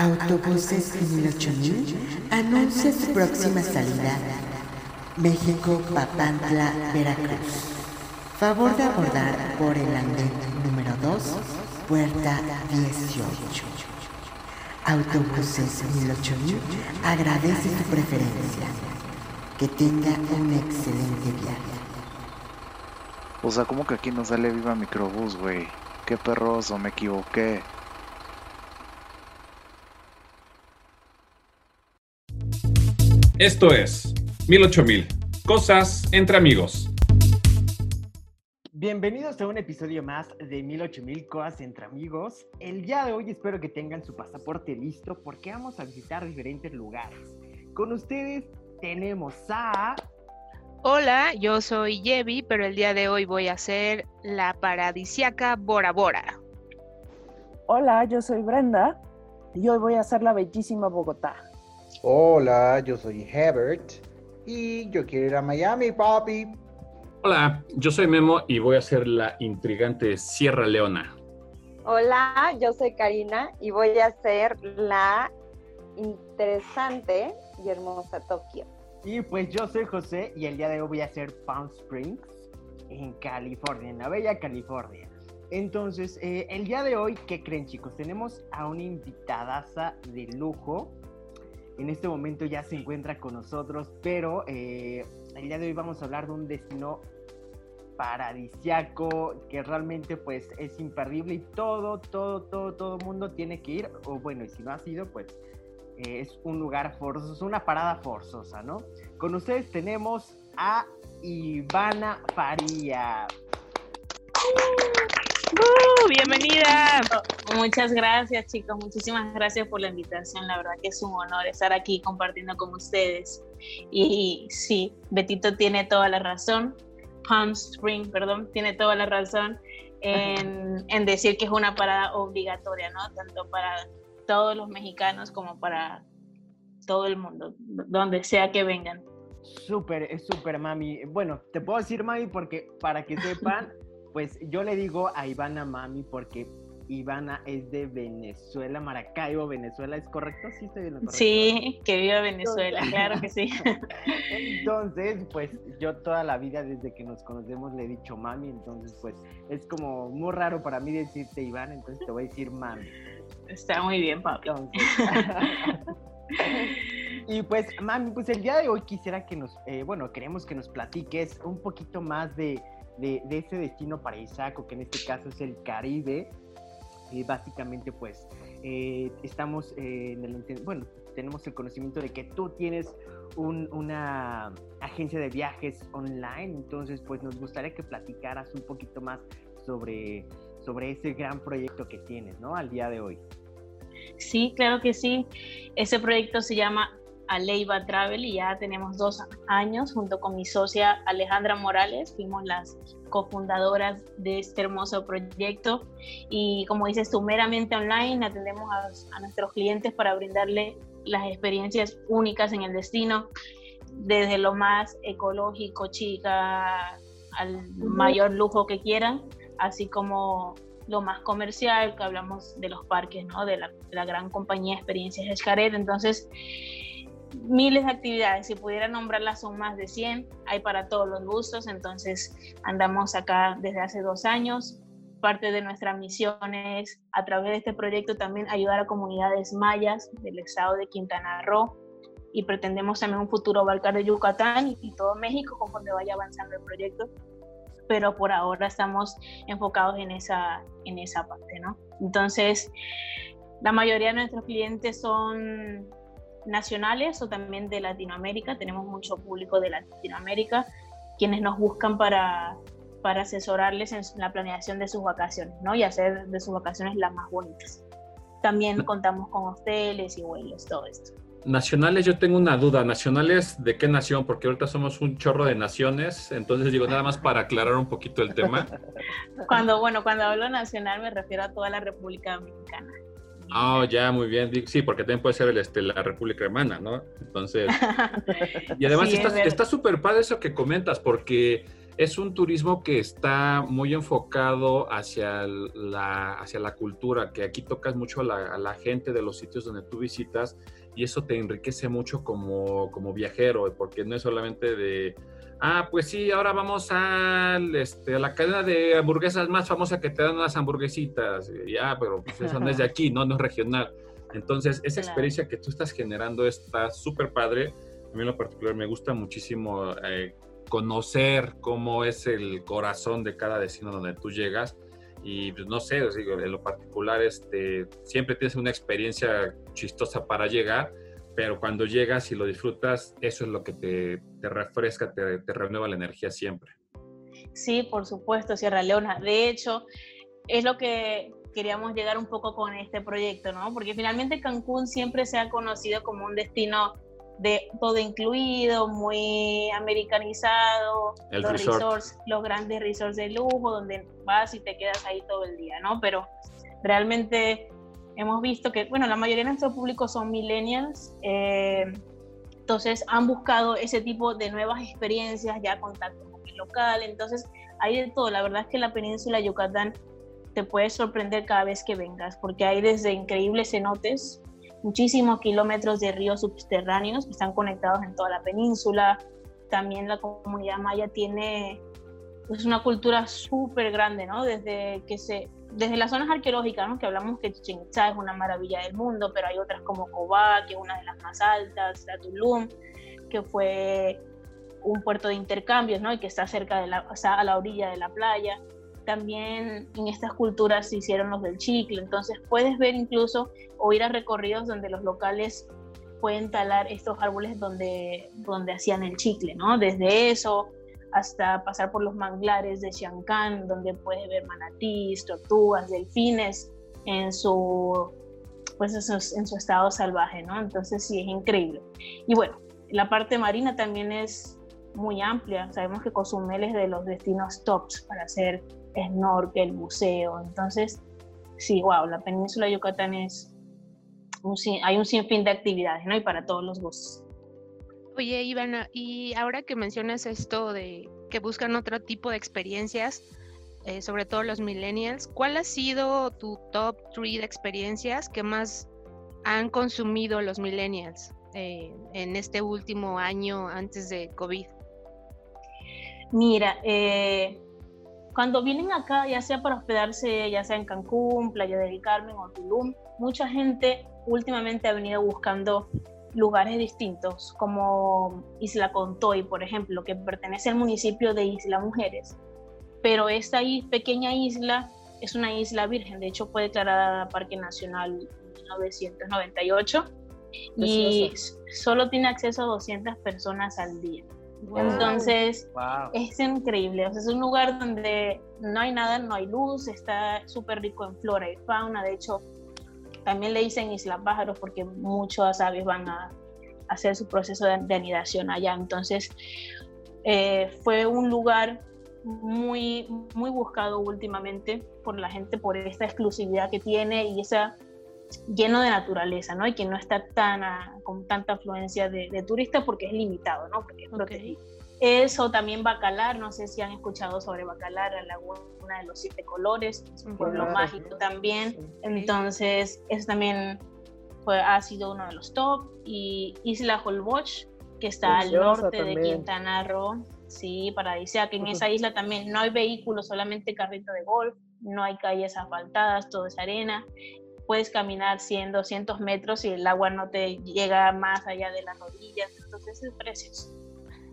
Autobuses 108000 anuncia su próxima salida. México, Papantla, Veracruz. Favor de abordar por el andén número 2, puerta 18. Autobuses 108000 agradece su preferencia. Que tenga un excelente viaje. O sea, como que aquí no sale viva microbús, güey. Qué perroso, me equivoqué. Esto es 108000, cosas entre amigos. Bienvenidos a un episodio más de 108000 cosas entre amigos. El día de hoy espero que tengan su pasaporte listo porque vamos a visitar diferentes lugares. Con ustedes tenemos a... Hola, yo soy Yevi, pero el día de hoy voy a hacer la paradisiaca Bora Bora. Hola, yo soy Brenda y hoy voy a hacer la bellísima Bogotá. Hola, yo soy Hebert y yo quiero ir a Miami, papi. Hola, yo soy Memo y voy a hacer la intrigante Sierra Leona. Hola, yo soy Karina y voy a hacer la interesante y hermosa Tokio. Y pues yo soy José y el día de hoy voy a hacer Palm Springs en California, en la bella California. Entonces, eh, el día de hoy, ¿qué creen chicos? Tenemos a una invitadaza de lujo en este momento ya se encuentra con nosotros, pero eh, el día de hoy vamos a hablar de un destino paradisiaco que realmente pues es imperdible y todo, todo, todo, todo mundo tiene que ir, o bueno, y si no ha sido, pues eh, es un lugar forzoso, una parada forzosa, ¿no? Con ustedes tenemos a Ivana Faría. ¡Uh! bienvenida. Muchas gracias, chicos. Muchísimas gracias por la invitación. La verdad que es un honor estar aquí compartiendo con ustedes. Y sí, Betito tiene toda la razón. Palm Spring, perdón, tiene toda la razón en, en decir que es una parada obligatoria, ¿no? Tanto para todos los mexicanos como para todo el mundo, donde sea que vengan. Súper, es súper, mami. Bueno, te puedo decir, mami, porque para que sepan, pues yo le digo a Ivana mami porque Ivana es de Venezuela, Maracaibo, Venezuela, ¿es correcto? Sí, estoy bien correcto. Sí, que viva Venezuela, claro que sí. Entonces, pues yo toda la vida desde que nos conocemos le he dicho mami, entonces pues es como muy raro para mí decirte Ivana, entonces te voy a decir mami. Está muy bien, papi. y pues, mami, pues el día de hoy quisiera que nos, eh, bueno, queremos que nos platiques un poquito más de, de, ese destino paradisíaco, que en este caso es el Caribe. Y básicamente, pues, eh, estamos eh, en el, bueno, tenemos el conocimiento de que tú tienes un, una agencia de viajes online, entonces, pues, nos gustaría que platicaras un poquito más sobre, sobre ese gran proyecto que tienes, ¿no? Al día de hoy. Sí, claro que sí. Ese proyecto se llama Aleiva Travel y ya tenemos dos años junto con mi socia Alejandra Morales, fuimos las cofundadoras de este hermoso proyecto y como dices tú, meramente online atendemos a, a nuestros clientes para brindarle las experiencias únicas en el destino, desde lo más ecológico, chica, al mayor lujo que quieran, así como lo más comercial, que hablamos de los parques, ¿no? de, la, de la gran compañía Experiencias Escaret. Entonces, miles de actividades, si pudiera nombrarlas son más de 100, hay para todos los gustos, entonces andamos acá desde hace dos años. Parte de nuestra misión es, a través de este proyecto, también ayudar a comunidades mayas del estado de Quintana Roo y pretendemos también un futuro abarcar de Yucatán y todo México conforme vaya avanzando el proyecto, pero por ahora estamos enfocados en esa, en esa parte, ¿no? Entonces, la mayoría de nuestros clientes son nacionales o también de Latinoamérica. Tenemos mucho público de Latinoamérica quienes nos buscan para, para asesorarles en la planeación de sus vacaciones ¿no? y hacer de sus vacaciones las más bonitas. También contamos con hoteles y vuelos, todo esto. Nacionales, yo tengo una duda. ¿Nacionales de qué nación? Porque ahorita somos un chorro de naciones, entonces digo nada más para aclarar un poquito el tema. Cuando, bueno, cuando hablo nacional me refiero a toda la República Dominicana. Oh, ya, muy bien. Sí, porque también puede ser el, este, la República Hermana, ¿no? Entonces. Y además Sí, está es verdad. está súper padre eso que comentas, porque es un turismo que está muy enfocado hacia la, hacia la cultura, que aquí tocas mucho a la, a la gente de los sitios donde tú visitas y eso te enriquece mucho como, como viajero, porque no es solamente de, ah, pues sí, ahora vamos al, este, a la cadena de hamburguesas más famosa que te dan las hamburguesitas. Ya, pero pues eso no es de aquí, no, no es regional. Entonces, esa experiencia que tú estás generando está súper padre. A mí en lo particular me gusta muchísimo eh, conocer cómo es el corazón de cada destino donde tú llegas. Y pues no sé, en lo particular, este, siempre tienes una experiencia chistosa para llegar, pero cuando llegas y lo disfrutas, eso es lo que te, te refresca, te, te, renueva la energía siempre. Sí, por supuesto, Sierra Leona. De hecho, es lo que queríamos llegar un poco con este proyecto, ¿no? Porque finalmente Cancún siempre se ha conocido como un destino de todo incluido, muy americanizado, los resorts, los grandes resorts de lujo, donde vas y te quedas ahí todo el día, ¿no? Pero realmente hemos visto que, bueno, la mayoría de nuestro público son millennials, eh, entonces han buscado ese tipo de nuevas experiencias, ya contacto local, entonces hay de todo, la verdad es que la península de Yucatán te puede sorprender cada vez que vengas, porque hay desde increíbles cenotes, muchísimos kilómetros de ríos subterráneos que están conectados en toda la península. También la comunidad maya tiene pues, una cultura súper grande, ¿no? Desde, que se, desde las zonas arqueológicas, ¿no? Que hablamos que Chichen Itza es una maravilla del mundo, pero hay otras como Cobá, que es una de las más altas, la Tulum, que fue un puerto de intercambios, ¿no? Y que está cerca de la, o sea, a la orilla de la playa también en estas culturas se hicieron los del chicle, entonces puedes ver incluso o ir a recorridos donde los locales pueden talar estos árboles donde, donde hacían el chicle, ¿no? Desde eso hasta pasar por los manglares de Xiancán, donde puedes ver manatís, tortugas, delfines en su, pues en su estado salvaje, ¿no? Entonces sí, es increíble. Y bueno, la parte marina también es muy amplia. Sabemos que Cozumel es de los destinos tops para hacer snorkel, buceo. Entonces, sí, wow, la península de Yucatán es, hay un sinfín de actividades, ¿no? Y para todos los gustos. Oye, Ivana, y ahora que mencionas esto de que buscan otro tipo de experiencias, eh, sobre todo los millennials, ¿cuál ha sido tu top 3 de experiencias que más han consumido los millennials eh, en este último año antes de COVID? Mira, eh, cuando vienen acá, ya sea para hospedarse, ya sea en Cancún, Playa del Carmen o Tulum, mucha gente últimamente ha venido buscando lugares distintos, como Isla Contoy, por ejemplo, que pertenece al municipio de Isla Mujeres. Pero esta pequeña isla es una isla virgen, de hecho fue declarada Parque Nacional en 1998 y solo tiene acceso a 200 personas al día. Entonces, es increíble. es un lugar donde no hay nada, no hay luz, está súper rico en flora y fauna. De hecho, también le dicen Isla Pájaros porque muchas aves van a hacer su proceso de, anidación allá. Entonces, eh, fue un lugar muy, muy buscado últimamente por la gente por esta exclusividad que tiene y esa lleno de naturaleza, ¿no? Y que no está tan con tanta afluencia de, turistas porque es limitado, ¿no? Porque Eso también Bacalar, no sé si han escuchado sobre Bacalar, la laguna de los siete colores, es un pueblo mágico también. Entonces, eso también fue, ha sido uno de los top. Y Isla Holbox, que está al norte de Quintana Roo, sí, paradisíaca. En esa isla también no hay vehículos, solamente carrito de golf, no hay calles asfaltadas, todo es arena puedes caminar 100, 200 metros y el agua no te llega más allá de las rodillas, entonces es precioso.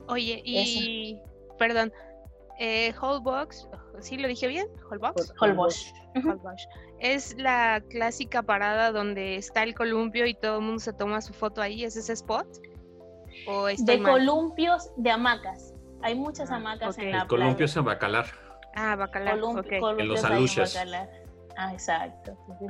Oye, y perdón, eh, Holbox, ¿sí lo dije bien? Holbox. Holbox. Es la clásica parada donde está el columpio y todo el mundo se toma su foto ahí, ¿es ese spot? ¿O de columpios de hamacas. Hay muchas ah, hamacas en la el columpio es en Bacalar. Ah, Bacalar. en los aluches. Ah, exacto.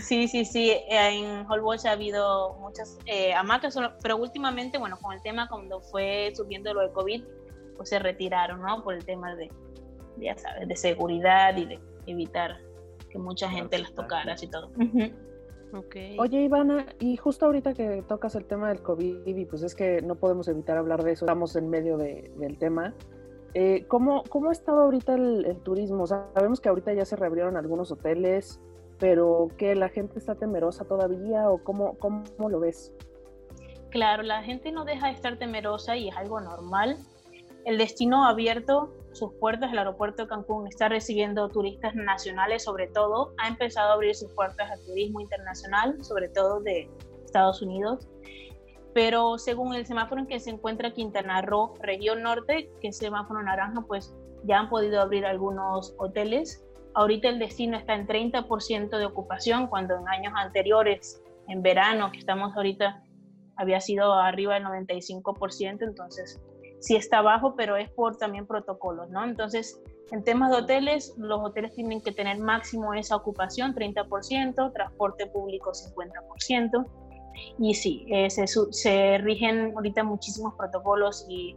Sí, sí, sí. En Holbox ha habido muchas eh, hamacas, pero últimamente, bueno, con el tema cuando fue subiendo lo de COVID, pues se retiraron, ¿no? Por el tema de, ya sabes, de seguridad y de evitar que mucha gente las tocara y todo. Ok. Oye, Ivana, y justo ahorita que tocas el tema del COVID, y pues es que no podemos evitar hablar de eso, estamos en medio de- del tema. Eh, ¿cómo, ¿Cómo ha estado ahorita el, el turismo? O sea, sabemos que ahorita ya se reabrieron algunos hoteles, pero que la gente está temerosa todavía o cómo, cómo lo ves? Claro, la gente no deja de estar temerosa y es algo normal. El destino ha abierto sus puertas, el aeropuerto de Cancún está recibiendo turistas nacionales sobre todo, ha empezado a abrir sus puertas al turismo internacional, sobre todo de Estados Unidos. Pero según el semáforo en que se encuentra Quintana Roo, región norte, que es semáforo naranja, pues ya han podido abrir algunos hoteles. Ahorita el destino está en 30% de ocupación, cuando en años anteriores, en verano, que estamos ahorita, había sido arriba del 95%, entonces sí está bajo, pero es por también protocolos, ¿no? Entonces, en temas de hoteles, los hoteles tienen que tener máximo esa ocupación, 30%, transporte público 50%, y sí, eh, se, se rigen ahorita muchísimos protocolos y,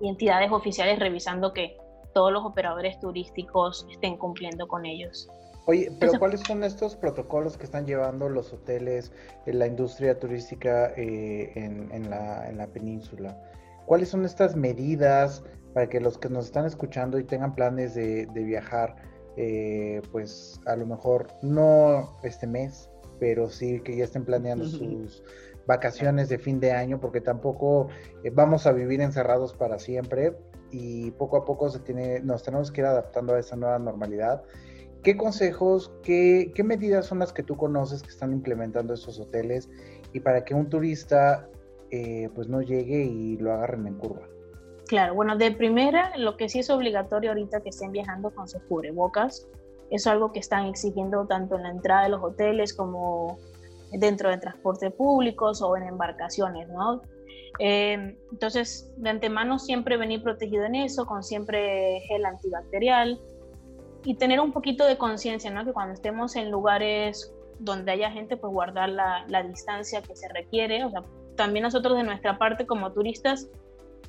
y entidades oficiales revisando que todos los operadores turísticos estén cumpliendo con ellos. Oye, pero Eso- ¿cuáles son estos protocolos que están llevando los hoteles, eh, la industria turística eh, en, en la, en la península? ¿Cuáles son estas medidas para que los que nos están escuchando y tengan planes de, de viajar, eh, pues a lo mejor no este mes, pero sí que ya estén planeando sus vacaciones de fin de año, porque tampoco eh, vamos a vivir encerrados para siempre y poco a poco se tiene, nos tenemos que ir adaptando a esa nueva normalidad. ¿Qué consejos, qué, qué medidas son las que tú conoces que están implementando estos hoteles y para que un turista eh, pues no llegue y lo agarren en curva? Claro, bueno, de primera, lo que sí es obligatorio ahorita que estén viajando con sus cubrebocas, es algo que están exigiendo tanto en la entrada de los hoteles como dentro de transporte públicos o en embarcaciones, ¿no? Eh, entonces, de antemano siempre venir protegido en eso, con siempre gel antibacterial y tener un poquito de conciencia, ¿no? Que cuando estemos en lugares donde haya gente, pues guardar la, la distancia que se requiere, o sea, también nosotros de nuestra parte como turistas,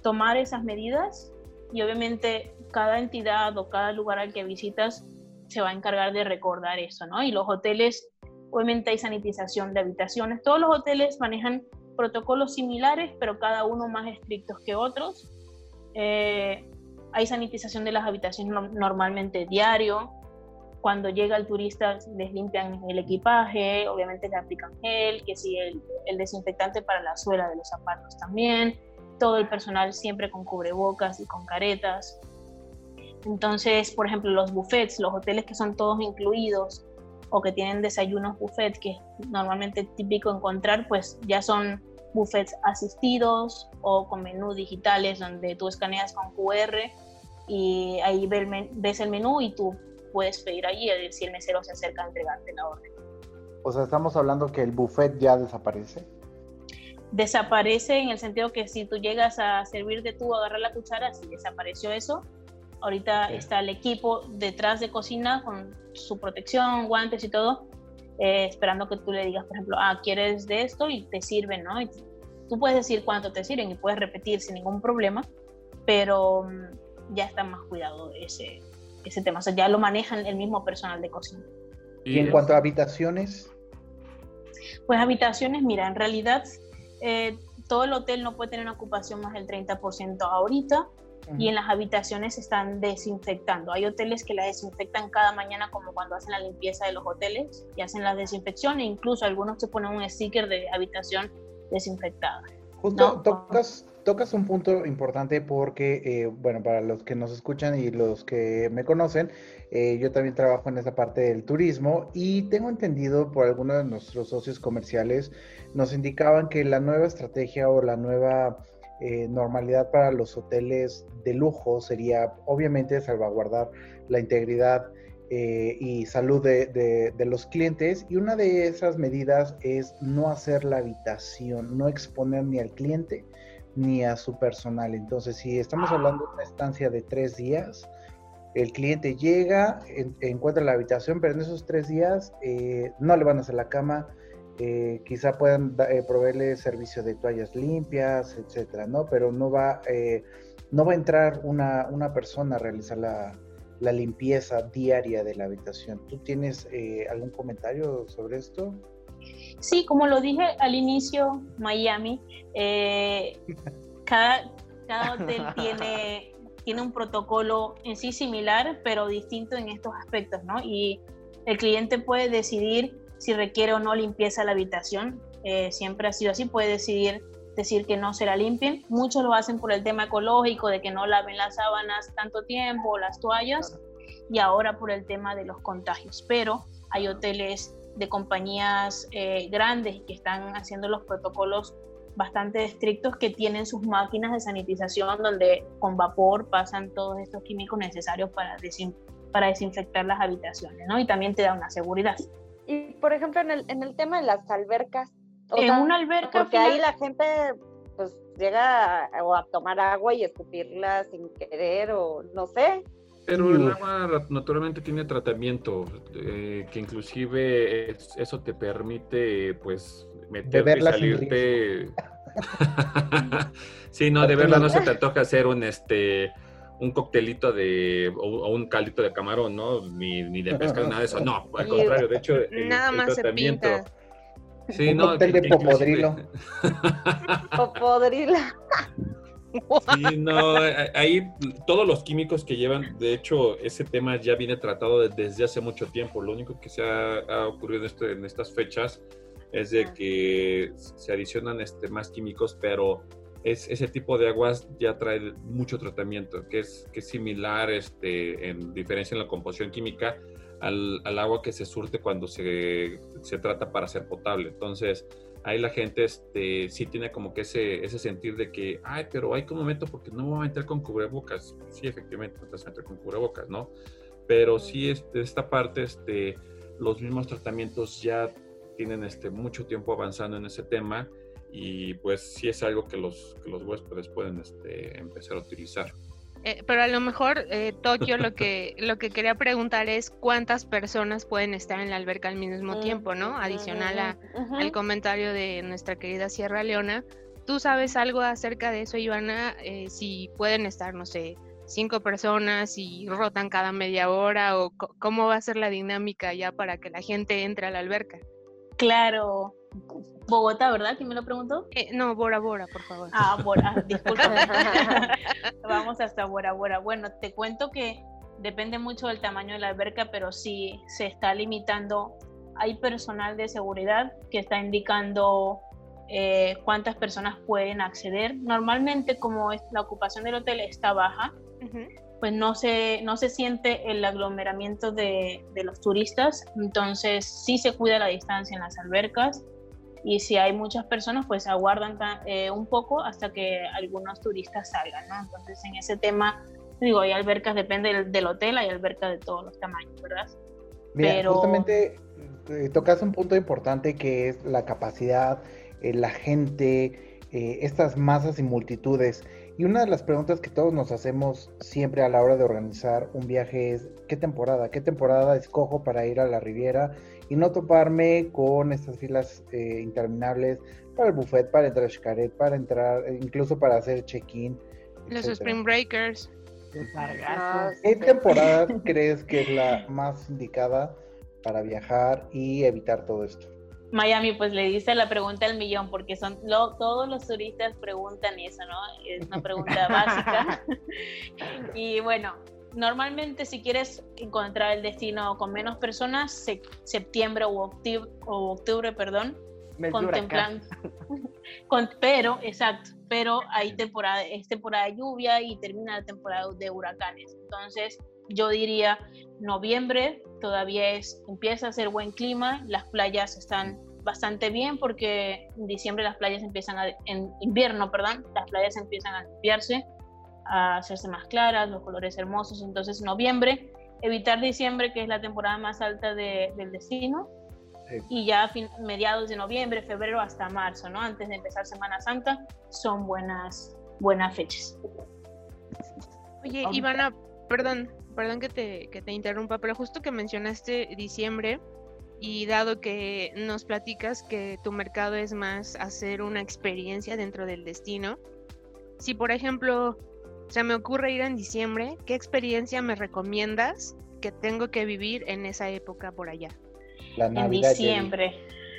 tomar esas medidas y obviamente cada entidad o cada lugar al que visitas se va a encargar de recordar eso, ¿no? Y los hoteles, obviamente hay sanitización de habitaciones, todos los hoteles manejan protocolos similares, pero cada uno más estrictos que otros. Eh, hay sanitización de las habitaciones no- normalmente diario. Cuando llega el turista les limpian el equipaje, obviamente le aplican gel, que sí, el, el desinfectante para la suela de los zapatos también. Todo el personal siempre con cubrebocas y con caretas. Entonces, por ejemplo, los buffets, los hoteles que son todos incluidos o que tienen desayunos buffet, que es normalmente típico encontrar, pues ya son buffets asistidos o con menú digitales donde tú escaneas con QR y ahí ves el menú y tú puedes pedir allí si el mesero se acerca a entregarte la orden. O sea, estamos hablando que el buffet ya desaparece. Desaparece en el sentido que si tú llegas a servirte tú, agarrar la cuchara, si desapareció eso, ahorita está el equipo detrás de cocina con su protección, guantes y todo, eh, esperando que tú le digas, por ejemplo, ah, ¿quieres de esto? Y te sirven, ¿no? Y tú puedes decir cuánto te sirven y puedes repetir sin ningún problema, pero mm, ya está más cuidado ese, ese tema. O sea, ya lo manejan el mismo personal de cocina. Y en cuanto a habitaciones, Pues habitaciones, mira, en realidad eh, todo el hotel no puede tener una ocupación más del 30% ahorita y en las habitaciones se están desinfectando. Hay hoteles que la desinfectan cada mañana como cuando hacen la limpieza de los hoteles y hacen la desinfección e incluso algunos te ponen un sticker de habitación desinfectada. Justo No. tocas, tocas un punto importante porque, eh, bueno, para los que nos escuchan y los que me conocen, eh, yo también trabajo en esa parte del turismo y tengo entendido por algunos de nuestros socios comerciales, nos indicaban que la nueva estrategia o la nueva eh, normalidad para los hoteles de lujo sería obviamente salvaguardar la integridad eh, y salud de, de- de los clientes y una de esas medidas es no hacer la habitación, no exponer ni al cliente ni a su personal. Entonces, si estamos hablando de una estancia de tres días, el cliente llega, en- encuentra la habitación, pero en esos tres días eh, no le van a hacer la cama, eh, quizá puedan da- eh, proveerle servicio de toallas limpias, etcétera, ¿no? Pero no va, eh, no va a entrar una, una persona a realizar la, la limpieza diaria de la habitación. ¿Tú tienes eh, algún comentario sobre esto? Sí, como lo dije al inicio, Miami, eh, cada, cada hotel tiene, tiene un protocolo en sí similar, pero distinto en estos aspectos, ¿no? Y el cliente puede decidir si requiere o no limpieza la habitación. Eh, siempre ha sido así, puede decidir decir que no se la limpien. Muchos lo hacen por el tema ecológico, de que no laven las sábanas tanto tiempo, las toallas, y ahora por el tema de los contagios. Pero hay hoteles de compañías eh, grandes que están haciendo los protocolos bastante estrictos que tienen sus máquinas de sanitización donde con vapor pasan todos estos químicos necesarios para, para desinfectar las habitaciones, ¿no? Y también te da una seguridad. Y por ejemplo, en el, en el tema de las albercas, en una alberca. Porque ahí la gente pues llega a, o a tomar agua y escupirla sin querer o no sé. Pero el agua naturalmente tiene tratamiento, eh, que inclusive eso te permite pues meterte y salirte. sí, no, de verdad no se te antoja hacer un este un coctelito de o, un caldito de camarón, ¿no? Ni, ni de pescado, nada de eso. No, al contrario, de hecho, nada más tratamiento. Se pinta Sí, un no, cóctel de popodrilo. popodrilo. Sí, no, ahí todos los químicos que llevan, de hecho, ese tema ya viene tratado desde hace mucho tiempo. Lo único que se ha, ocurrido este, en, estas fechas es de que se adicionan este, más químicos, pero es, ese tipo de aguas ya trae mucho tratamiento, que es, que es similar este, en diferencia en la composición química al, al agua que se surte cuando se, se, trata para ser potable. Entonces, ahí la gente este, sí tiene como que ese, ese sentir de que, ay, pero hay como momento porque no me voy a meter con cubrebocas. Sí, efectivamente, no te meter con cubrebocas, ¿no? Pero sí, este, esta parte, este, los mismos tratamientos ya tienen este, mucho tiempo avanzando en ese tema y pues sí es algo que los, que los huéspedes pueden este, empezar a utilizar. Eh, pero a lo mejor eh, Tokio lo que lo que quería preguntar es cuántas personas pueden estar en la alberca al mismo mm, tiempo, ¿no? Adicional a, al comentario de nuestra querida Sierra Leona. ¿Tú sabes algo acerca de eso, Ivana? Eh, si pueden estar, no sé, cinco personas y rotan cada media hora o cómo va a ser la dinámica ya para que la gente entre a la alberca. Claro, Bogotá, ¿verdad? ¿Quién me lo preguntó? Eh, no, Bora Bora, por favor. Ah, Bora, disculpa. Vamos hasta Bora Bora. Bueno, te cuento que depende mucho del tamaño de la alberca, pero sí se está limitando. Hay personal de seguridad que está indicando eh, cuántas personas pueden acceder. Normalmente, como la ocupación del hotel está baja, pues no se, no se siente el aglomeramiento de, de, los turistas, entonces sí se cuida la distancia en las albercas y si hay muchas personas, pues aguardan eh, un poco hasta que algunos turistas salgan, ¿no? Entonces, en ese tema, digo, hay albercas, depende del, hotel, hay albercas de todos los tamaños, ¿verdad? Mira, Pero... justamente eh, tocas un punto importante que es la capacidad, eh, la gente, estas masas y multitudes. Y una de las preguntas que todos nos hacemos siempre a la hora de organizar un viaje es, ¿qué temporada? ¿Qué temporada escojo para ir a la Riviera? Y no toparme con estas filas eh, interminables para el buffet, para entrar a Xcaret, para entrar, eh, incluso para hacer check-in. Los Spring Breakers. ¿Qué temporada crees que es la más indicada para viajar y evitar todo esto? Miami, pues le dice la pregunta al millón, porque son todos los turistas preguntan eso, ¿no? Es una pregunta básica. y bueno, normalmente si quieres encontrar el destino con menos personas, septiembre o octubre, o octubre perdón, contemplan, con, pero, exacto, pero hay temporada, es temporada de lluvia y termina la temporada de huracanes. Entonces, yo diría noviembre, todavía es, empieza a ser buen clima, las playas están bastante bien porque en diciembre las playas empiezan a, en invierno, perdón, las playas empiezan a limpiarse a hacerse más claras, los colores hermosos. Entonces, noviembre, evitar diciembre, que es la temporada más alta del destino, y ya a mediados de noviembre, febrero hasta marzo, ¿no? Antes de empezar Semana Santa, son buenas, buenas fechas. Oye, Ivana, perdón, perdón que te, que te interrumpa, pero justo que mencionaste diciembre, y dado que nos platicas que tu mercado es más hacer una experiencia dentro del destino, si por ejemplo se me ocurre ir en diciembre. ¿Qué experiencia me recomiendas que tengo que vivir en esa época por allá? en diciembre.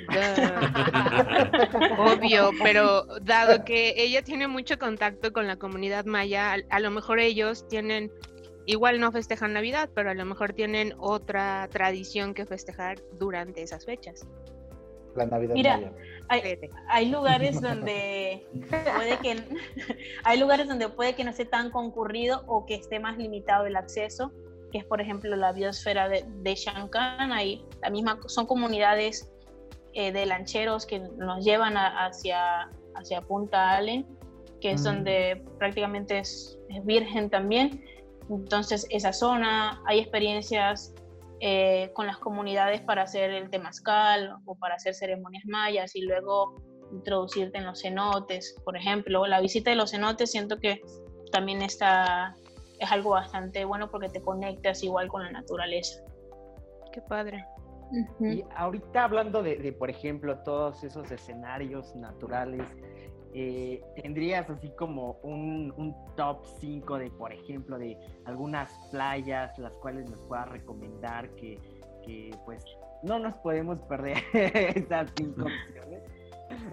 Obvio, pero dado que ella tiene mucho contacto con la comunidad maya, a, a lo mejor ellos tienen, igual no festejan Navidad, pero a lo mejor tienen otra tradición que festejar durante esas fechas. La Navidad Mira, hay, hay lugares donde puede que hay lugares donde puede que no esté tan concurrido o que esté más limitado el acceso, que es por ejemplo la biosfera de, de Shankan, ahí la misma son comunidades eh, de lancheros que nos llevan a- hacia, hacia Punta Allen, que es Mm. donde prácticamente es, es virgen también. Entonces, esa zona, hay experiencias eh, con las comunidades para hacer el temazcal o para hacer ceremonias mayas y luego introducirte en los cenotes, por ejemplo. La visita de los cenotes siento que también está, es algo bastante bueno porque te conectas igual con la naturaleza. Qué padre. Y ahorita hablando de, de, por ejemplo, todos esos escenarios naturales, eh, ¿tendrías así como un, un top 5 de, por ejemplo, de algunas playas las cuales nos puedas recomendar que, que pues no nos podemos perder esas cinco opciones?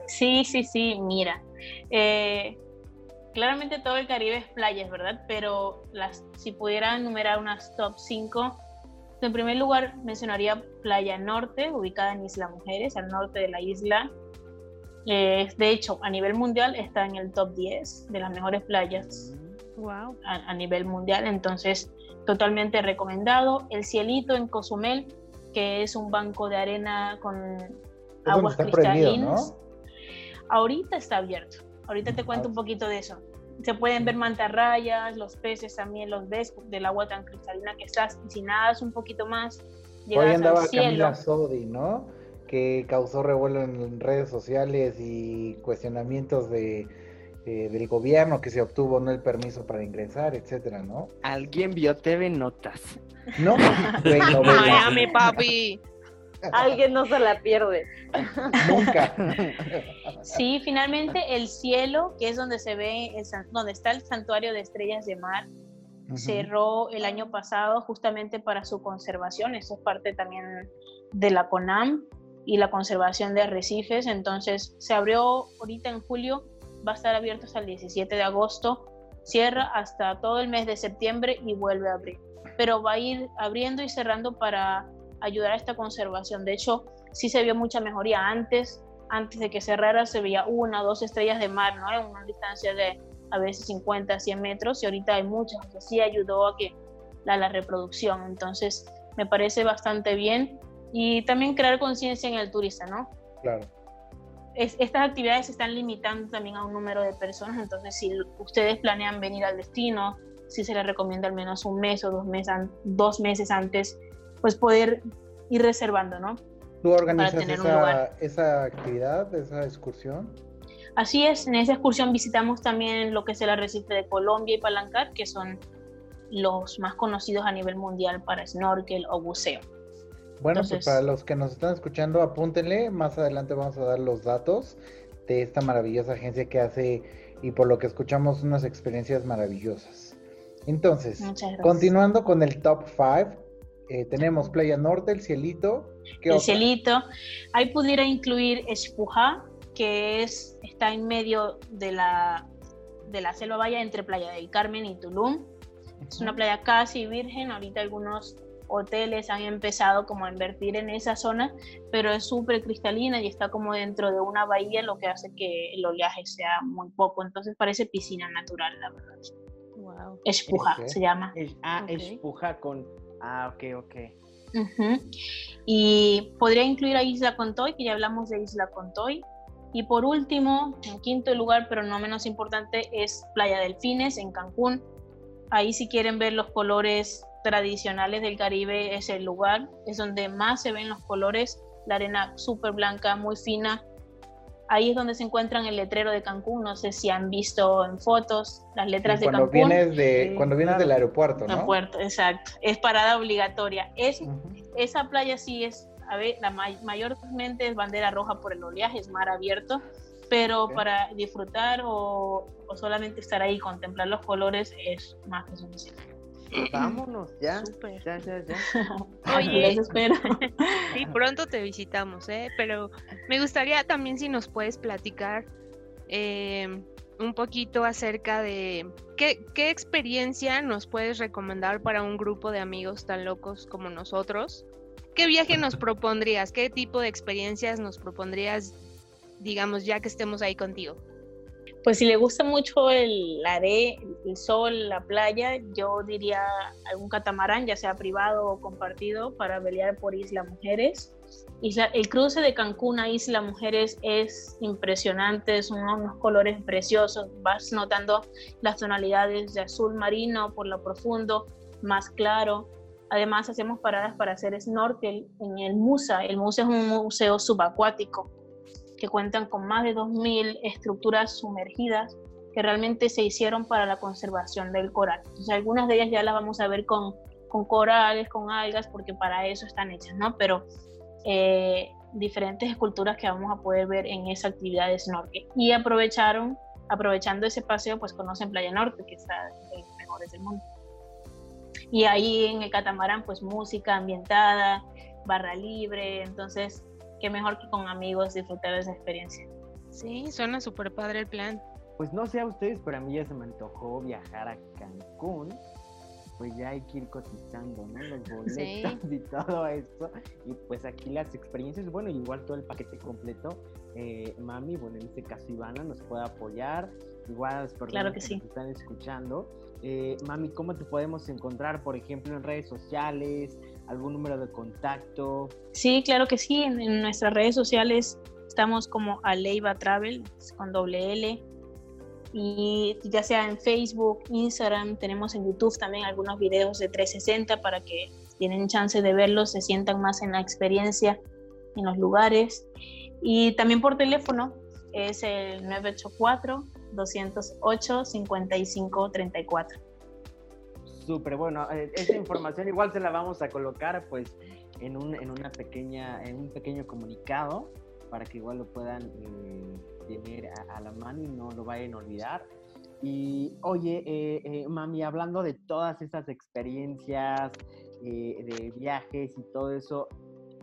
Sí, sí, sí, mira. eh, claramente todo el Caribe es playas, ¿verdad? Pero las, si pudiera enumerar unas top 5, en primer lugar mencionaría Playa Norte, ubicada en Isla Mujeres, al norte de la isla. Eh, de hecho, a nivel mundial está en el top 10 de las mejores playas Wow. a, a nivel mundial, entonces totalmente recomendado. El Cielito en Cozumel, que es un banco de arena con aguas cristalinas. ¿no? Ahorita está abierto. Ahorita te cuento un poquito de eso. Se pueden ver mantarrayas, los peces también los ves del agua tan cristalina que estás. Y si nadas un poquito más, Hoy llegas andaba al cielo. Camila Sodi, ¿no? Que causó revuelo en redes sociales y cuestionamientos de, eh, del gobierno que se obtuvo no el permiso para ingresar, etcétera, ¿no? ¿Alguien vio TV Notas? No, Miami, papi. Alguien no se la pierde. nunca. Sí, finalmente el cielo, que es donde se ve, el donde está el santuario de estrellas de mar, cerró el año pasado justamente para su conservación. Eso es parte también de la CONAM y la conservación de arrecifes. Entonces se abrió ahorita en julio, va a estar abierto hasta el 17 de agosto, cierra hasta todo el mes de septiembre y vuelve a abrir. Pero va a ir abriendo y cerrando para ayudar a esta conservación. De hecho, sí se vio mucha mejoría antes. Antes de que cerrara se veía una dos estrellas de mar, ¿no? En una distancia de a veces 50, 100 metros y ahorita hay muchas, sea, sí ayudó a que la reproducción, entonces me parece bastante bien y también crear conciencia en el turista, ¿no? Claro. Es- estas actividades se están limitando también a un número de personas, entonces si ustedes planean venir al destino, sí se les recomienda al menos un mes o dos, meses an- dos meses antes, pues poder ir reservando, ¿no? ¿Tú organizas tener un esa, lugar. esa actividad, esa excursión? Así es, en esa excursión visitamos también lo que es el arrecife de Colombia y Palancar, que son los más conocidos a nivel mundial para snorkel o buceo. Bueno, Entonces- pues para los que nos están escuchando, apúntenle. Más adelante vamos a dar los datos de esta maravillosa agencia que hace y por lo que escuchamos unas experiencias maravillosas. Entonces, continuando con el top 5, tenemos Playa Norte, El Cielito. ¿qué el otra? cielito. Ahí pudiera incluir Espujá, que es, está en medio de la, de la selva valla entre Playa del Carmen y Tulum. Es una playa casi virgen, ahorita algunos hoteles han empezado como a invertir en esa zona, pero es súper cristalina y está como dentro de una bahía, lo que hace que el oleaje sea muy poco, entonces parece piscina natural, la verdad. Wow. Espujá Ok. se llama. Es- ah, Ok. espuja con... Ah, ok, ok. Ujú. Y podría incluir a Isla Contoy, que ya hablamos de Isla Contoy. Y por último, en quinto lugar, pero no menos importante, es Playa Delfines en Cancún. Ahí si quieren ver los colores tradicionales del Caribe es el lugar, es donde más se ven los colores, la arena súper blanca, muy fina. Ahí es donde se encuentran el letrero de Cancún, no sé si han visto en fotos las letras de cuando Cancún. vienes de, Sí, cuando vienes del aeropuerto, ¿no? Aeropuerto, exacto. Es parada obligatoria. Es esa playa sí es, a ver, la may- mayormente es bandera roja por el oleaje, es mar abierto, pero para disfrutar o, o solamente estar ahí y contemplar los colores es más que suficiente. Vámonos, ya. Súper. Ya, ya, ya. Oye. Los espero. Sí, pronto te visitamos, ¿eh? Pero me gustaría también si nos puedes platicar eh, un poquito acerca de qué, qué experiencia nos puedes recomendar para un grupo de amigos tan locos como nosotros. ¿Qué viaje nos propondrías? ¿Qué tipo de experiencias nos propondrías, digamos, ya que estemos ahí contigo? Pues si le gusta mucho el are, el sol, la playa, yo diría algún catamarán, ya sea privado o compartido, para velear por Isla Mujeres. El cruce de Cancún a Isla Mujeres es impresionante, son unos colores preciosos, vas notando las tonalidades de azul marino por lo profundo, más claro. Además hacemos paradas para hacer snorkel en el Musa. El Musa es un museo subacuático que cuentan con más de 2.000 estructuras sumergidas que realmente se hicieron para la conservación del coral. Entonces, algunas de ellas ya las vamos a ver con, con corales, con algas, porque para eso están hechas, ¿no? Pero eh, diferentes esculturas que vamos a poder ver en esa actividad de snorkel. Y aprovecharon, aprovechando ese paseo, pues conocen Playa Norte, que está de las mejores del mundo. Y ahí en el catamarán, pues música ambientada, barra libre, entonces qué mejor que con amigos disfrutar de esa experiencia. Sí, suena súper padre el plan. Pues no sé a ustedes, pero a mí ya se me antojó viajar a Cancún. Pues ya hay que ir cotizando, ¿no? Los boletos Sí. y todo eso. Y pues aquí las experiencias, bueno, igual todo el paquete completo. Eh, mami, bueno, en este caso Ivana nos puede apoyar. Igual a las personas Claro que que sí. nos están escuchando. Eh, mami, ¿cómo te podemos encontrar, por ejemplo, en redes sociales? ¿Algún número de contacto? Sí, claro que sí. En, nuestras redes sociales estamos como Aleiva Travel con doble L. Y ya sea en Facebook, Instagram, tenemos en YouTube también algunos videos de 360 para que tienen chance de verlos, se sientan más en la experiencia en los lugares. Y también por teléfono es el 984-208-5534. Súper bueno. eh, esa información igual se la vamos a colocar pues en, un, en una pequeña, en un pequeño comunicado para que igual lo puedan eh, tener a, a la mano y no lo vayan a olvidar. Y oye, eh, eh, mami, hablando de todas estas experiencias eh, de viajes y todo eso,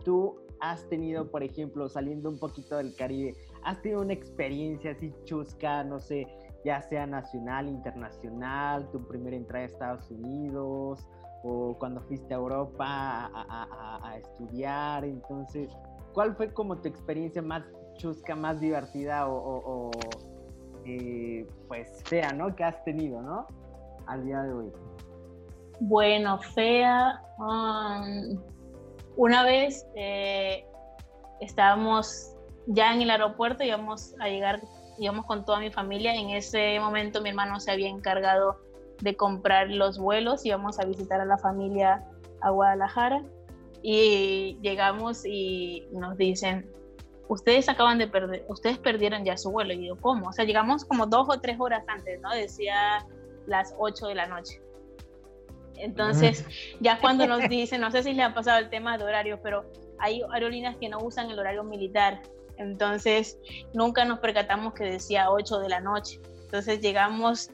tú has tenido, por ejemplo, saliendo un poquito del Caribe, has tenido una experiencia así chusca, no sé, ya sea nacional, internacional, tu primera entrada a Estados Unidos o cuando fuiste a Europa a, estudiar. Entonces, ¿cuál fue como tu experiencia más chusca, más divertida o, eh, pues fea, ¿no? Que has tenido, ¿no? Al día de hoy. Bueno, fea. um, una vez eh, estábamos ya en el aeropuerto, íbamos a llegar, íbamos con toda mi familia. En ese momento mi hermano se había encargado de comprar los vuelos, íbamos a visitar a la familia a Guadalajara y llegamos y nos dicen, ustedes acaban de perder, ustedes perdieron ya su vuelo. Y digo, ¿cómo? O sea, llegamos como dos o tres horas antes, ¿no? Decía las 8 de la noche. Entonces, ya cuando nos dicen, no sé si les ha pasado el tema de horario, pero hay aerolíneas que no usan el horario militar. Entonces, nunca nos percatamos que decía 8 de la noche. Entonces, llegamos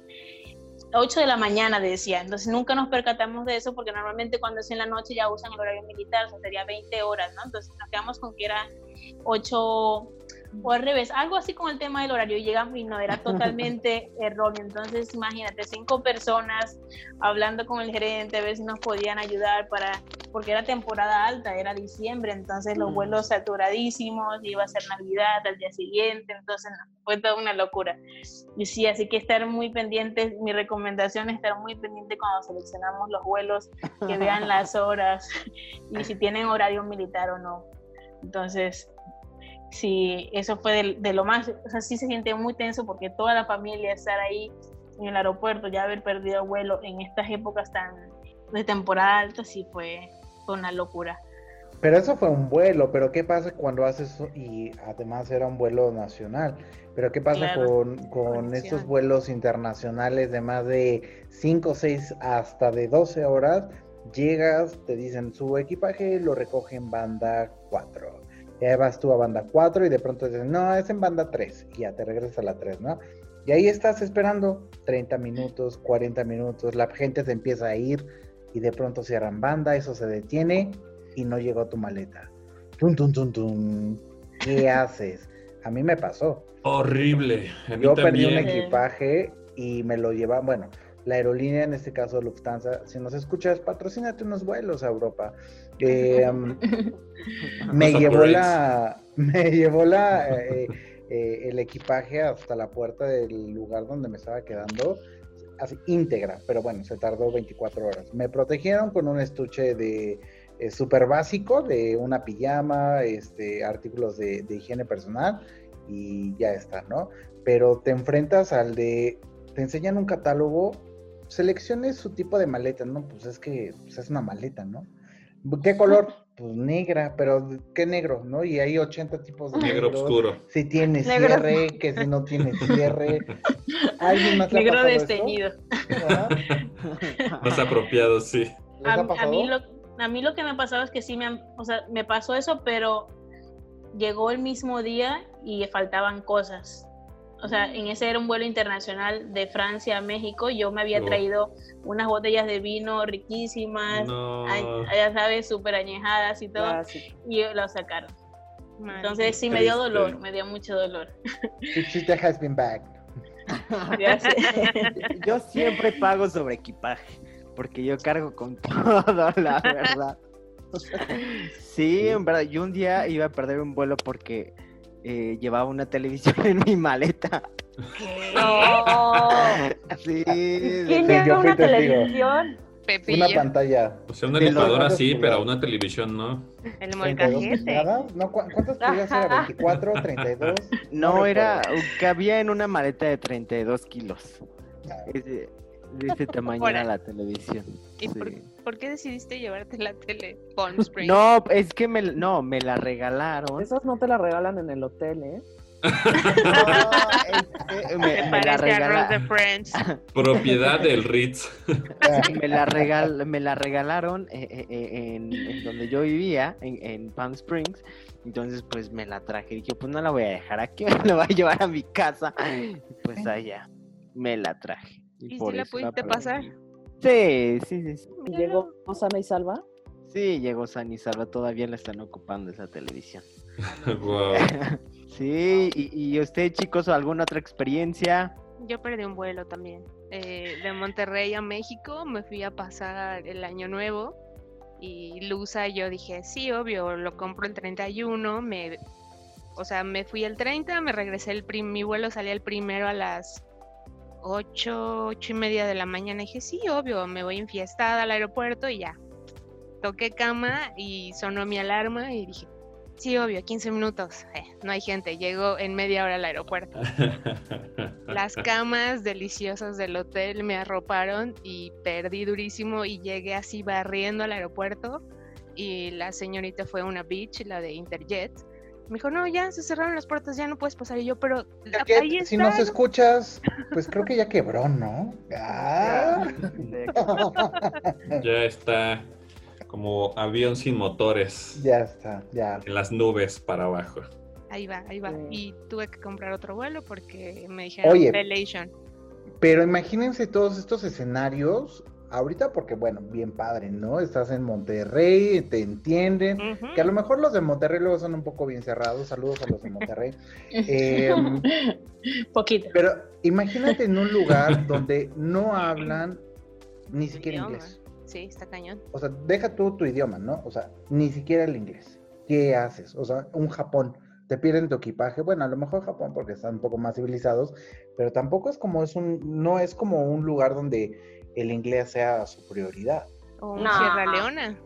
8 de la mañana, decía. Entonces, nunca nos percatamos de eso porque normalmente cuando es en la noche ya usan el horario militar, o sea, sería 20 horas, ¿no? Entonces, nos quedamos con que era 8 o al revés, algo así con el tema del horario. Llegamos y no, era totalmente erróneo. Entonces, imagínate, cinco personas hablando con el gerente, a ver si nos podían ayudar para, porque era temporada alta, era diciembre, entonces los Mm. vuelos saturadísimos, iba a ser Navidad al día siguiente, entonces no, fue toda una locura. Y sí, así que estar muy pendientes, mi recomendación es estar muy pendiente cuando seleccionamos los vuelos, que vean las horas y si tienen horario militar o no. Entonces, sí, eso fue de, de lo más, o sea, sí se siente muy tenso porque toda la familia estar ahí en el aeropuerto, ya haber perdido el vuelo en estas épocas tan de temporada alta, sí fue, fue una locura. Pero eso fue un vuelo, pero ¿qué pasa cuando haces? Y además era un vuelo nacional. Pero ¿qué pasa Claro. con, con estos vuelos internacionales de más de 5, 6, hasta de 12 horas? Llegas, te dicen su equipaje lo recoge en banda 4. Ya vas tú a banda 4 y de pronto dicen, no, es en banda 3. Y ya te regresas a la 3, ¿no? Y ahí estás esperando 30 minutos, 40 minutos, la gente se empieza a ir, y de pronto cierran banda, eso se detiene y no llegó tu maleta. Tum, tum, tum, tum. ¿Qué haces? A mí me pasó. Horrible. A mí Yo perdí un también. equipaje y me lo lleva, bueno, la aerolínea, en este caso Lufthansa, si nos escuchas, patrocínate unos vuelos a Europa. Eh, me llevó la, me llevó la, eh, eh, el equipaje hasta la puerta del lugar donde me estaba quedando, así íntegra, pero bueno, se tardó 24 horas. Me protegieron con un estuche de eh, súper básico, de una pijama, este, artículos de, de higiene personal y ya está, ¿no? Pero te enfrentas al de, te enseñan un catálogo, selecciones su tipo de maleta, ¿no? Pues es que pues es una maleta, ¿no? ¿Qué color? Pues negra, pero ¿qué negro? ¿No? Y hay 80 tipos de Negro negros. oscuro. Si tiene Negro. cierre, que si no tiene cierre. ¿Alguien más Negro desteñido. Más apropiado, sí. ¿Les A, a mí lo, a mí lo que me ha pasado es que sí me han, o sea, me pasó eso, pero llegó el mismo día y faltaban cosas. O sea, en ese era un vuelo internacional de Francia a México. Yo me había Oh. traído unas botellas de vino riquísimas, No. ya sabes, súper añejadas y todo, Clásico. y lo sacaron. Entonces sí me dio dolor, me dio mucho dolor. Chichita has been back. Ya sé. Yo siempre pago sobre equipaje, porque yo cargo con todo, la verdad. Sí, en verdad, yo un día iba a perder un vuelo porque eh, llevaba una televisión en mi maleta. No. Sí, ¿Quién Sí, lleva fui una testigo. televisión? Pepillo, Una pantalla. O sea, una licuadora sí, pero una televisión no. el 32 molcajete. No, ¿cu- ¿Cuántas pulgadas era? Ajá. ¿24? ¿32? No, era recuerdo. que había en una maleta de 32 kilos. Ese- tamaño era Ahora. la televisión. ¿Y por, Sí. por qué decidiste llevarte la tele Palm Springs? No, es que me, no, me la regalaron. Esas no te las regalan en el hotel, ¿eh? No, es que me, Me la parece a Rose de regalaron. Friends. Propiedad del Ritz. me la, regal, me la regalaron eh, eh, eh, en, en donde yo vivía, en, en Palm Springs. Entonces, pues me la traje. Y dije, pues no la voy a dejar aquí, me la voy a llevar a mi casa. Y pues allá me la traje. ¿Y por si la pudiste pasar? Sí, sí, sí. Sí, Y llegó sana y salva. Sí, llegó San y Salva. Todavía la están ocupando esa televisión. Wow. Sí, y, y usted, chicos, alguna otra experiencia? Yo perdí un vuelo también. Eh, de Monterrey a México me fui a pasar el año nuevo y Lusa yo dije, sí, obvio, lo compro el 31, me, o sea, me fui el 30, me regresé el prim, mi vuelo salía el primero a las 8, 8 y media de la mañana. dije, sí, obvio, me voy enfiestada al aeropuerto y ya. Toqué cama y sonó mi alarma y dije, sí, obvio, 15 minutos. Eh, no hay gente, llego en media hora al aeropuerto. Las camas deliciosas del hotel me arroparon y perdí durísimo y llegué así barriendo al aeropuerto y la señorita fue una beach, la de Interjet. Me dijo, no, ya se cerraron las puertas, ya no puedes pasar. Y yo, pero la- ahí si está. nos escuchas, pues creo que ya quebró, ¿no? Ah. ya está como avión sin motores ya está, ya. en las nubes para abajo. Ahí va, ahí va. Y tuve que comprar otro vuelo porque me dijeron Oye. Pero imagínense todos estos escenarios ahorita porque, bueno, bien padre, ¿no? Estás en Monterrey, te entienden. Que a lo mejor los de Monterrey luego son un poco bien cerrados. Saludos a los de Monterrey. Em, Poquito. Pero imagínate en un lugar donde no hablan ni siquiera Idioma. inglés. Sí, está cañón. O sea, deja tú tu idioma, ¿no? O sea, ni siquiera el inglés. ¿Qué haces? O sea, un Japón. Te piden tu equipaje. Bueno, a lo mejor Japón porque están un poco más civilizados, pero tampoco es como es un, no es como un lugar donde el inglés sea su prioridad. O un No. Sierra Leona.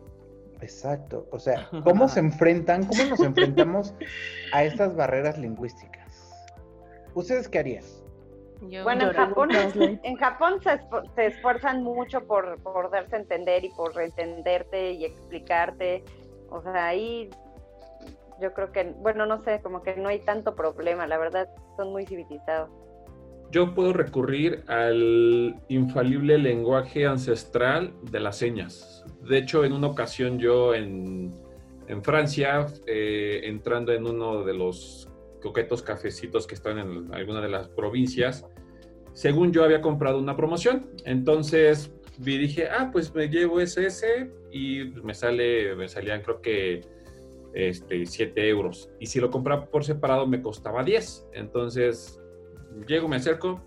Exacto. O sea, ¿cómo se enfrentan, cómo nos enfrentamos a estas barreras lingüísticas? ¿Ustedes qué harían? Yo, Bueno, en Japón, en Japón se, se esfuerzan mucho por, por darse a entender y por entenderte y explicarte. O sea, ahí yo creo que, bueno, no sé, como que no hay tanto problema, la verdad, son muy civilizados. Yo puedo recurrir al infalible lenguaje ancestral de las señas. De hecho, en una ocasión yo en, Francia, eh, entrando en uno de los coquetos cafecitos que están en alguna de las provincias, según yo había comprado una promoción. Entonces vi, dije, ah, pues me llevo ese, ese y me sale, me salían creo que este, 7 euros. Y si lo compraba por separado me costaba 10. Entonces, llego, me acerco,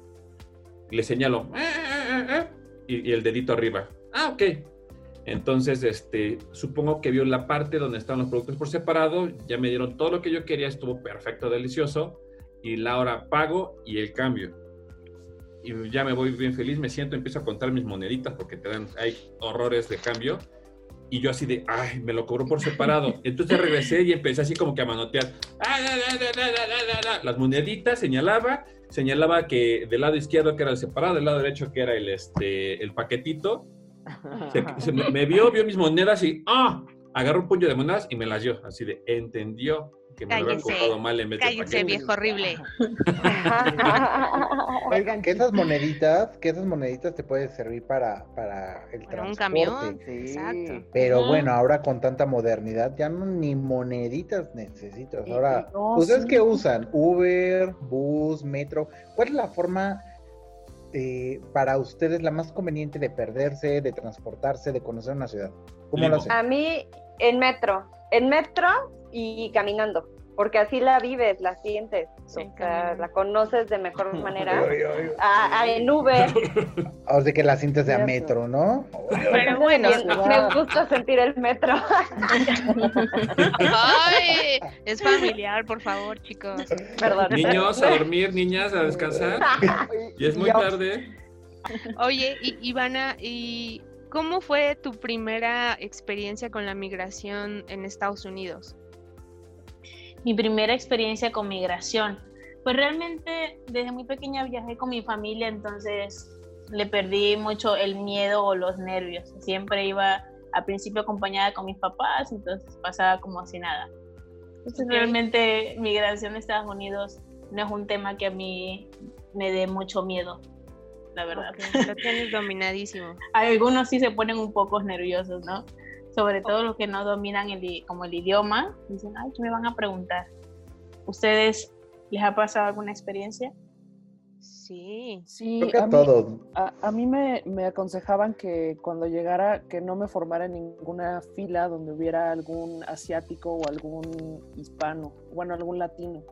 le señalo, "Eh, eh, eh, eh", y, y el dedito arriba. Ah, ok. Entonces, este, supongo que vio la parte donde están los productos por separado, ya me dieron todo lo que yo quería, estuvo perfecto, delicioso, y la hora pago y el cambio. Y ya me voy bien feliz, me siento, empiezo a contar mis moneditas porque te dan, hay horrores de cambio. Y yo así de, ay, me lo cobró por separado. Entonces regresé y empecé así como que a manotear. Ah. Las moneditas, señalaba, señalaba que del lado izquierdo que era el separado, del lado derecho que era el, este, el paquetito. Se- se me, me vio, vio mis monedas y, ah, agarró un puño de monedas y me las dio. Así de, entendió que me lo Cállese, comprado mal en vez de paquete. viejo horrible. Oigan, Que esas moneditas, que esas moneditas te pueden servir para, para el Para un transporte. camión. Sí. Exacto. Pero bueno, ahora con tanta modernidad ya no ni moneditas necesitas. Ahora, no, ¿ustedes sí. qué usan? Uber, bus, metro. ¿Cuál es la forma eh, para ustedes la más conveniente de perderse, de transportarse, de conocer una ciudad? ¿Cómo lo hacen? A mí en metro, en metro y caminando, porque así la vives, la sientes, Sí, o sea, la conoces de mejor manera. Ay, ay, A- a- en Uber, O sea, que la sientes de a metro, ¿no? Pero bueno, me, me gusta sentir el metro. Ay, es familiar, por favor, chicos. Perdón. Niños a dormir, niñas a descansar. Y es muy tarde. Oye, y, Ivana, ¿y cómo fue tu primera experiencia con la migración en Estados Unidos? Mi primera experiencia con migración. Pues realmente desde muy pequeña viajé con mi familia, entonces le perdí mucho el miedo o los nervios. Siempre iba al principio acompañada con mis papás, entonces pasaba como si nada. Entonces realmente migración a Estados Unidos no es un tema que a mí me dé mucho miedo, la verdad. Ok, lo tienes dominadísimo. Algunos sí se ponen un poco nerviosos, ¿no? Sobre todo los que no dominan el, como el idioma, dicen, ay, ¿qué me van a preguntar? ¿Ustedes les ha pasado alguna experiencia? Sí. Sí, Creo que a a mí, todos. a, a mí me, me aconsejaban que cuando llegara que no me formara en ninguna fila donde hubiera algún asiático o algún hispano, bueno, algún latino,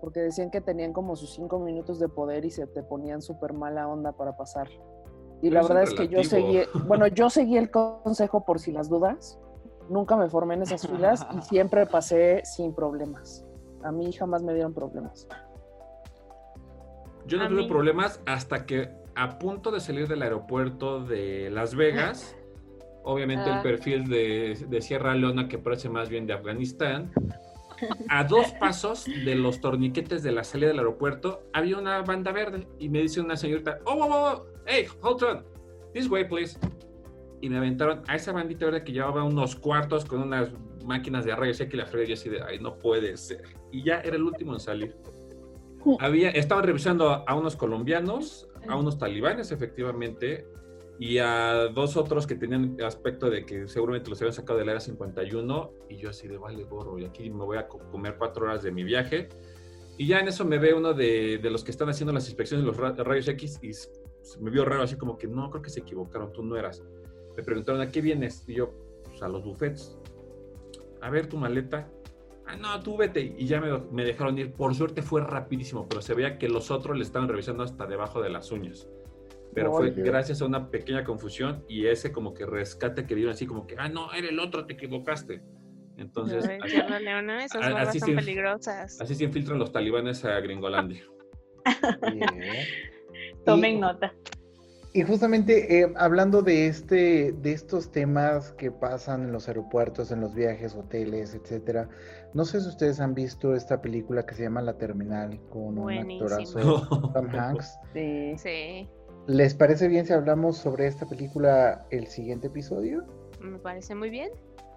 porque decían que tenían como sus cinco minutos de poder y se te ponían súper mala onda para pasar. Y Pero la verdad es es que yo seguí, bueno, yo seguí el consejo por si las dudas, nunca me formé en esas filas y siempre pasé sin problemas. A mí jamás me dieron problemas. Yo no A tuve mí- problemas hasta que a punto de salir del aeropuerto de Las Vegas, obviamente el Ah. perfil de, de Sierra Leona que parece más bien de Afganistán, a dos pasos de los torniquetes de la salida del aeropuerto había una banda verde y me dice una señorita, oh, oh, oh, oh, hey, hold on, this way please. Y me aventaron a esa bandita verde que llevaba unos cuartos con unas máquinas de rayos X y la fregué y yo así de, ay, no puede ser. Y ya era el último en salir. Había, estaban revisando a, unos colombianos, a unos talibanes efectivamente, y a dos otros que tenían aspecto de que seguramente los habían sacado del área 51, y yo así de vale gorro, y aquí me voy a co- comer cuatro horas de mi viaje. Y ya en eso me ve uno de, de los que están haciendo las inspecciones de los ra- rayos X y se me vio raro, así como que no, creo que se equivocaron, tú no eras. Me preguntaron, ¿a qué vienes? Y yo, pues a los buffets. A ver tu maleta. Ah, no, tú vete. Y ya me, me dejaron ir. Por suerte fue rapidísimo, pero se veía que los otros le estaban revisando hasta debajo de las uñas. Pero fue Oye. gracias a una pequeña confusión y ese como que rescate que dieron así como que, ah, no, era el otro, te equivocaste. Entonces, Ay, así, esas a- barbas así son sí. peligrosas. así se infiltran los talibanes a Gringolandia. Bien. Tomen Y- nota. Y justamente eh, hablando de este, de estos temas que pasan en los aeropuertos, en los viajes, hoteles, etcétera, no sé si ustedes han visto esta película que se llama La Terminal con un actorazo Tom Hanks. Sí. Sí, ¿Les parece bien si hablamos sobre esta película el siguiente episodio? me parece muy bien.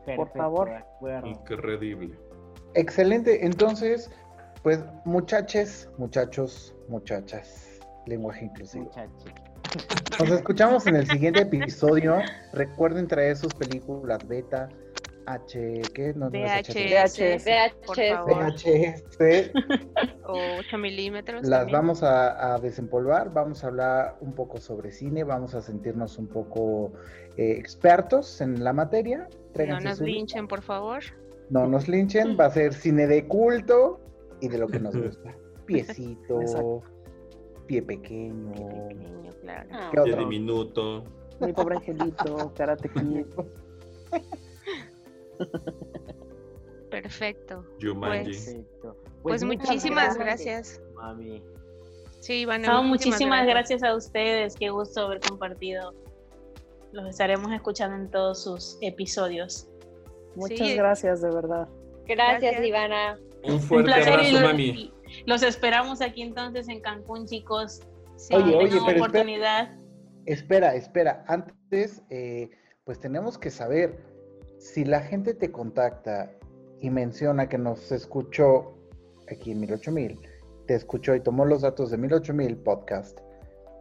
Perfecto, favor. Increíble. Excelente, entonces, pues muchaches, muchachos, muchachas, lenguaje inclusivo. Nos escuchamos en el siguiente episodio. Recuerden traer sus películas beta, H, ¿qué? No, no es VHS, VHS. favor. VHS. O 8 milímetros. Las también. vamos a, a desempolvar, vamos a hablar un poco sobre cine, vamos a sentirnos un poco eh, expertos en la materia. No Tráiganse nos su- linchen, por favor. No nos linchen, va a ser cine de culto y de lo que nos gusta. Piecito, Exacto. Pie pequeño. Pequeño, claro. Ah. ¿Qué Qué otro? diminuto. Mi pobre angelito, Karate Kid. Perfecto. Jumanji. Pues- Perfecto. Pues muchas muchísimas gracias. Mami. Sí, Ivana. No, muchísimas gracias a ustedes. Qué gusto haber compartido. Los estaremos escuchando en todos sus episodios. Muchas Sí. gracias, de verdad. Gracias, Gracias. Ivana. Un Un fuerte abrazo, mami. Los esperamos aquí entonces en Cancún, chicos. Sí, Oye, Si oye, pero oportunidad. Espera, espera, antes, eh, pues tenemos que saber si la gente te contacta y menciona que nos escuchó aquí en 18000, te escuchó y tomó los datos de 18000 podcast.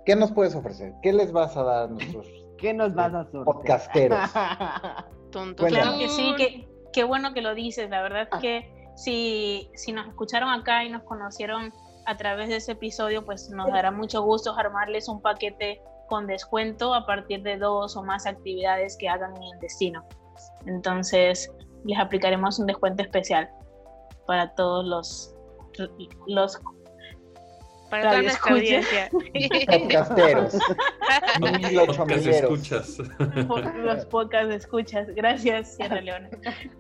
¿Qué nos puedes ofrecer? ¿Qué les vas a dar a nuestros ¿Qué nos vas a sortear? podcasteros? Cuéntanos. Claro que sí, que, qué bueno que lo dices. La verdad Ah. es que si, si nos escucharon acá y nos conocieron a través de ese episodio, pues nos dará mucho gusto armarles un paquete con descuento a partir de dos o más actividades que hagan en el destino. Entonces, les aplicaremos un descuento especial para todos los, los Para toda Radio nuestra escucha. audiencia. Podcasteros. Podcast 1800. escuchas. los pocas escuchas. Gracias, Sierra Leona.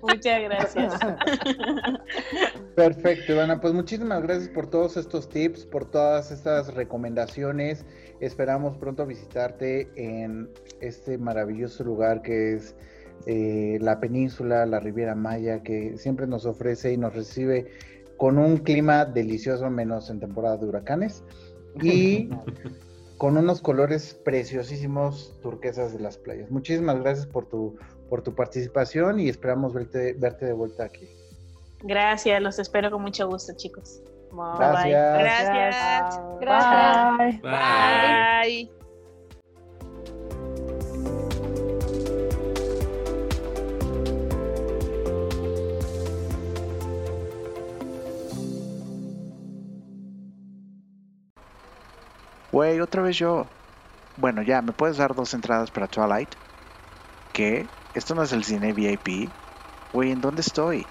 Muchas gracias. Perfecto, Ivana. Pues muchísimas gracias por todos estos tips, por todas estas recomendaciones. Esperamos pronto visitarte en este maravilloso lugar que es eh, la península, la Riviera Maya, que siempre nos ofrece y nos recibe con un clima delicioso, menos en temporada de huracanes. Y con unos colores preciosísimos turquesas de las playas. Muchísimas gracias por tu, por tu participación y esperamos verte, verte de vuelta aquí. Gracias, los espero con mucho gusto, chicos. Gracias. Gracias. Gracias. Bye. Bye. Bye. Güey, otra vez yo. Bueno, ya, ¿me puedes dar dos entradas para Twilight? ¿Qué? ¿Esto no es el cine VIP? Güey, ¿en dónde estoy?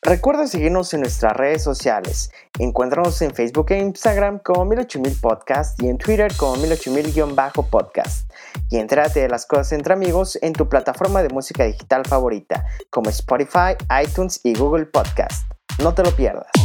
Recuerda seguirnos en nuestras redes sociales. Encuéntranos en Facebook e Instagram como 18000 Podcast y en Twitter como 18000-podcast. Y entérate de las cosas entre amigos en tu plataforma de música digital favorita como Spotify, iTunes y Google Podcast. No te lo pierdas.